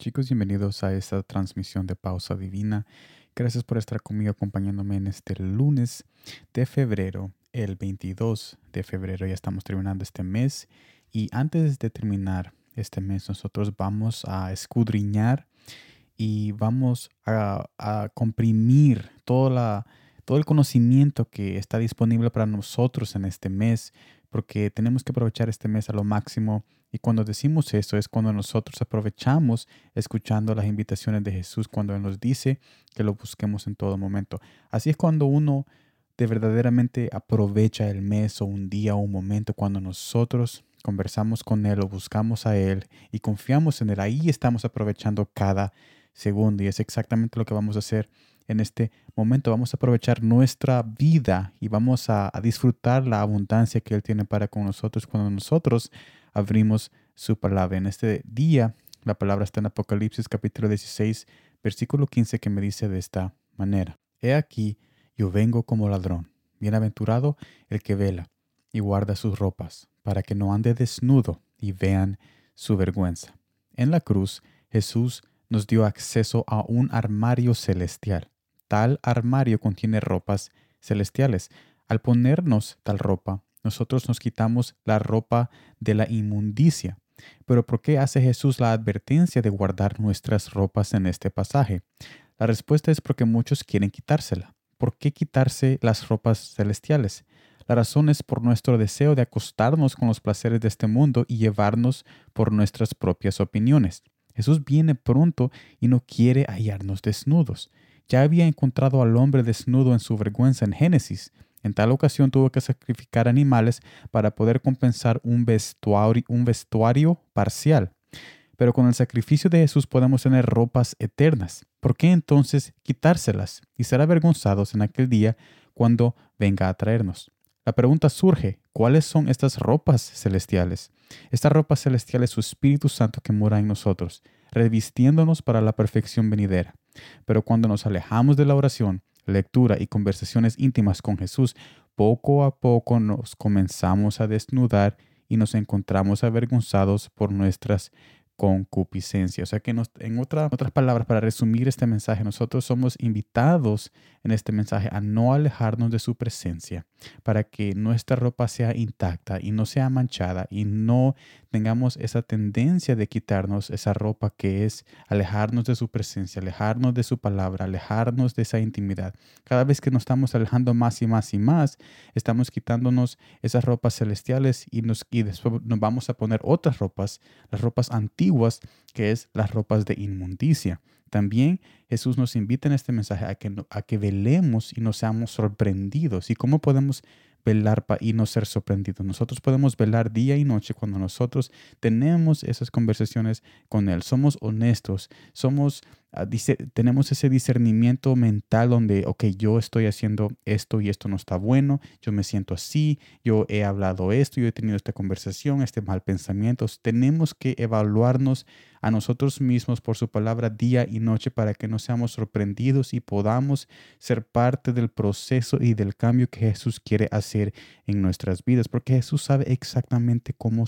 Chicos, bienvenidos a esta transmisión de Pausa Divina. Gracias por estar conmigo acompañándome en este lunes de febrero, el 22 de febrero. Ya estamos terminando este mes y antes de terminar este mes nosotros vamos a escudriñar y vamos a, comprimir la, todo el conocimiento que está disponible para nosotros en este mes, porque tenemos que aprovechar este mes a lo máximo y cuando decimos eso es cuando nosotros aprovechamos escuchando las invitaciones de Jesús, cuando Él nos dice que lo busquemos en todo momento. Así es cuando uno de verdaderamente aprovecha el mes o un día o un momento, cuando nosotros conversamos con Él o buscamos a Él y confiamos en Él. Ahí estamos aprovechando cada segundo y es exactamente lo que vamos a hacer en este momento. Vamos a aprovechar nuestra vida y vamos a, disfrutar la abundancia que Él tiene para con nosotros cuando nosotros abrimos su palabra. En este día, la palabra está en Apocalipsis capítulo 16, versículo 15, que me dice de esta manera. He aquí, yo vengo como ladrón. Bienaventurado el que vela y guarda sus ropas, para que no ande desnudo y vean su vergüenza. En la cruz, Jesús nos dio acceso a un armario celestial. Tal armario contiene ropas celestiales. Al ponernos tal ropa, nosotros nos quitamos la ropa de la inmundicia. Pero ¿por qué hace Jesús la advertencia de guardar nuestras ropas en este pasaje? La respuesta es porque muchos quieren quitársela. ¿Por qué quitarse las ropas celestiales? La razón es por nuestro deseo de acostarnos con los placeres de este mundo y llevarnos por nuestras propias opiniones. Jesús viene pronto y no quiere hallarnos desnudos. Ya había encontrado al hombre desnudo en su vergüenza en Génesis, en tal ocasión tuvo que sacrificar animales para poder compensar un vestuario, un vestuario parcial. Pero con el sacrificio de Jesús podemos tener ropas eternas. ¿Por qué entonces quitárselas y ser avergonzados en aquel día cuando venga a traernos? La pregunta surge, ¿cuáles son estas ropas celestiales? Esta ropa celestial es su Espíritu Santo que mora en nosotros, revistiéndonos para la perfección venidera. Pero cuando nos alejamos de la oración, lectura y conversaciones íntimas con Jesús, poco a poco nos comenzamos a desnudar y nos encontramos avergonzados por nuestras concupiscencia. O sea que en otras palabras, para resumir este mensaje, nosotros somos invitados en este mensaje a no alejarnos de su presencia, para que nuestra ropa sea intacta y no sea manchada y no tengamos esa tendencia de quitarnos esa ropa que es alejarnos de su presencia, alejarnos de su palabra, alejarnos de esa intimidad. Cada vez que nos estamos alejando más y más y más, estamos quitándonos esas ropas celestiales y, nos, y después nos vamos a poner otras ropas, las ropas antiguas, que es las ropas de inmundicia. También Jesús nos invita en este mensaje a que, a que velemos y no seamos sorprendidos. ¿Y cómo podemos velar y no ser sorprendidos. Nosotros podemos velar día y noche cuando nosotros tenemos esas conversaciones con Él. Somos honestos, somos dice, tenemos ese discernimiento mental donde, ok, yo estoy haciendo esto y esto no está bueno, yo me siento así, yo he hablado esto, yo he tenido esta conversación, este mal pensamiento. Tenemos que evaluarnos a nosotros mismos por su palabra día y noche para que no seamos sorprendidos y podamos ser parte del proceso y del cambio que Jesús quiere hacer en nuestras vidas, porque Jesús sabe exactamente cómo,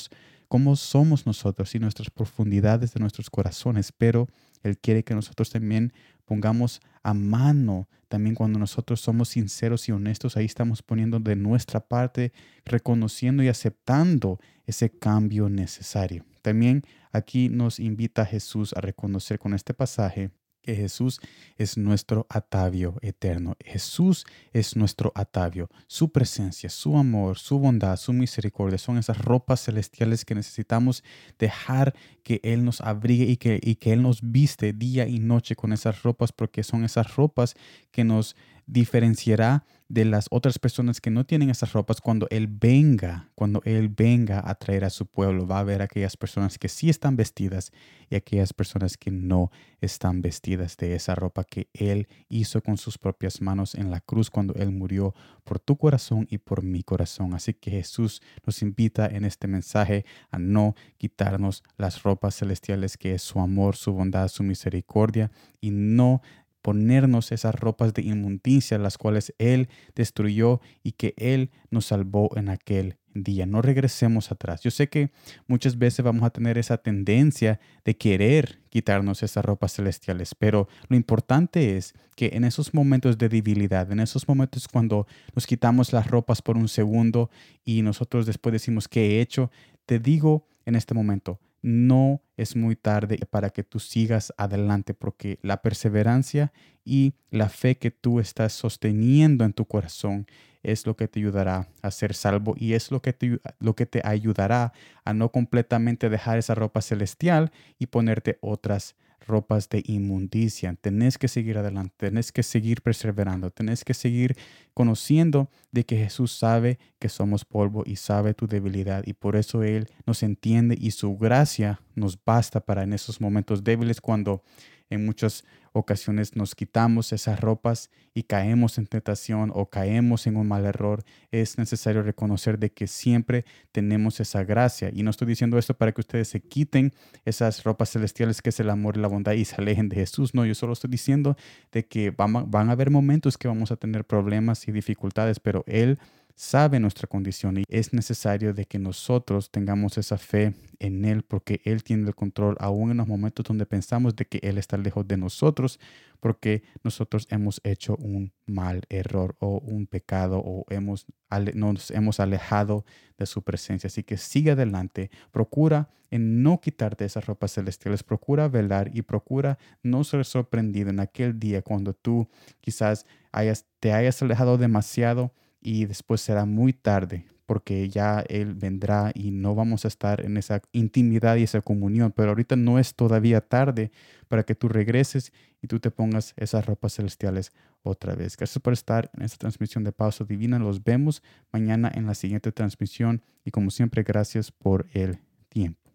cómo somos nosotros y nuestras profundidades de nuestros corazones, pero él quiere que nosotros también pongamos a mano, también cuando nosotros somos sinceros y honestos, ahí estamos poniendo de nuestra parte, reconociendo y aceptando ese cambio necesario. También aquí nos invita Jesús a reconocer con este pasaje que Jesús es nuestro atavio eterno. Jesús es nuestro atavio. Su presencia, su amor, su bondad, su misericordia son esas ropas celestiales que necesitamos dejar que Él nos abrigue y que, y que Él nos viste día y noche con esas ropas porque son esas ropas que nos diferenciará de las otras personas que no tienen esas ropas cuando Él venga, cuando Él venga a traer a su pueblo. Va a ver aquellas personas que sí están vestidas y aquellas personas que no están vestidas de esa ropa que Él hizo con sus propias manos en la cruz cuando Él murió por tu corazón y por mi corazón. Así que Jesús nos invita en este mensaje a no quitarnos las ropas celestiales que es su amor, su bondad, su misericordia y no ponernos esas ropas de inmundicia, las cuales Él destruyó y que Él nos salvó en aquel día. No regresemos atrás. Yo sé que muchas veces vamos a tener esa tendencia de querer quitarnos esas ropas celestiales, pero lo importante es que en esos momentos de debilidad, en esos momentos cuando nos quitamos las ropas por un segundo y nosotros después decimos, ¿qué he hecho? Te digo en este momento, no es muy tarde para que tú sigas adelante porque la perseverancia y la fe que tú estás sosteniendo en tu corazón es lo que te ayudará a ser salvo y es lo que te, lo que te ayudará a no completamente dejar esa ropa celestial y ponerte otras ropas de inmundicia. Tenés que seguir adelante, tenés que seguir perseverando, tenés que seguir conociendo de que Jesús sabe que somos polvo y sabe tu debilidad y por eso Él nos entiende y su gracia nos basta para en esos momentos débiles cuando en muchas ocasiones nos quitamos esas ropas y caemos en tentación o caemos en un mal error. Es necesario reconocer de que siempre tenemos esa gracia. Y no estoy diciendo esto para que ustedes se quiten esas ropas celestiales que es el amor y la bondad y se alejen de Jesús. No, yo solo estoy diciendo de que van, van a haber momentos que vamos a tener problemas dificultades, pero Él sabe nuestra condición y es necesario de que nosotros tengamos esa fe en Él porque Él tiene el control aún en los momentos donde pensamos de que Él está lejos de nosotros porque nosotros hemos hecho un mal error o un pecado o hemos, nos hemos alejado de su presencia. Así que sigue adelante, procura en no quitarte esas ropas celestiales, procura velar y procura no ser sorprendido en aquel día cuando tú quizás hayas, te hayas alejado demasiado y después será muy tarde porque ya Él vendrá y no vamos a estar en esa intimidad y esa comunión. Pero ahorita no es todavía tarde para que tú regreses y tú te pongas esas ropas celestiales otra vez. Gracias por estar en esta transmisión de Pausa Divina. Los vemos mañana en la siguiente transmisión y como siempre, gracias por el tiempo.